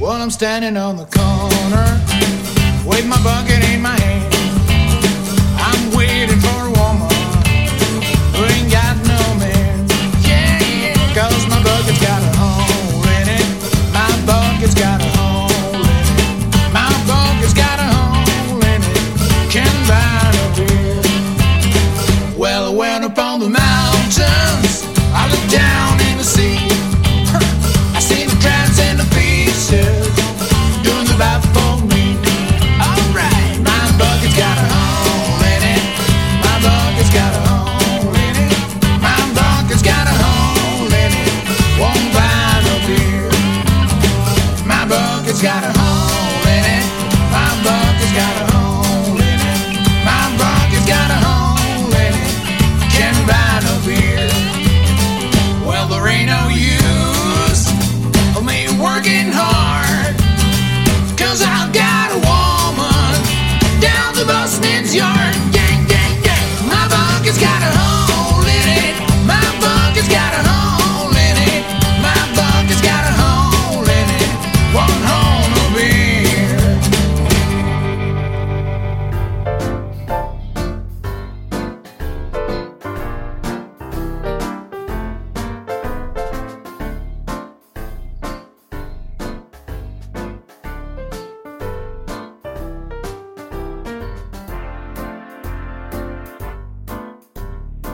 Well, I'm standing on the corner wave my bucket in my hand. I'm waiting for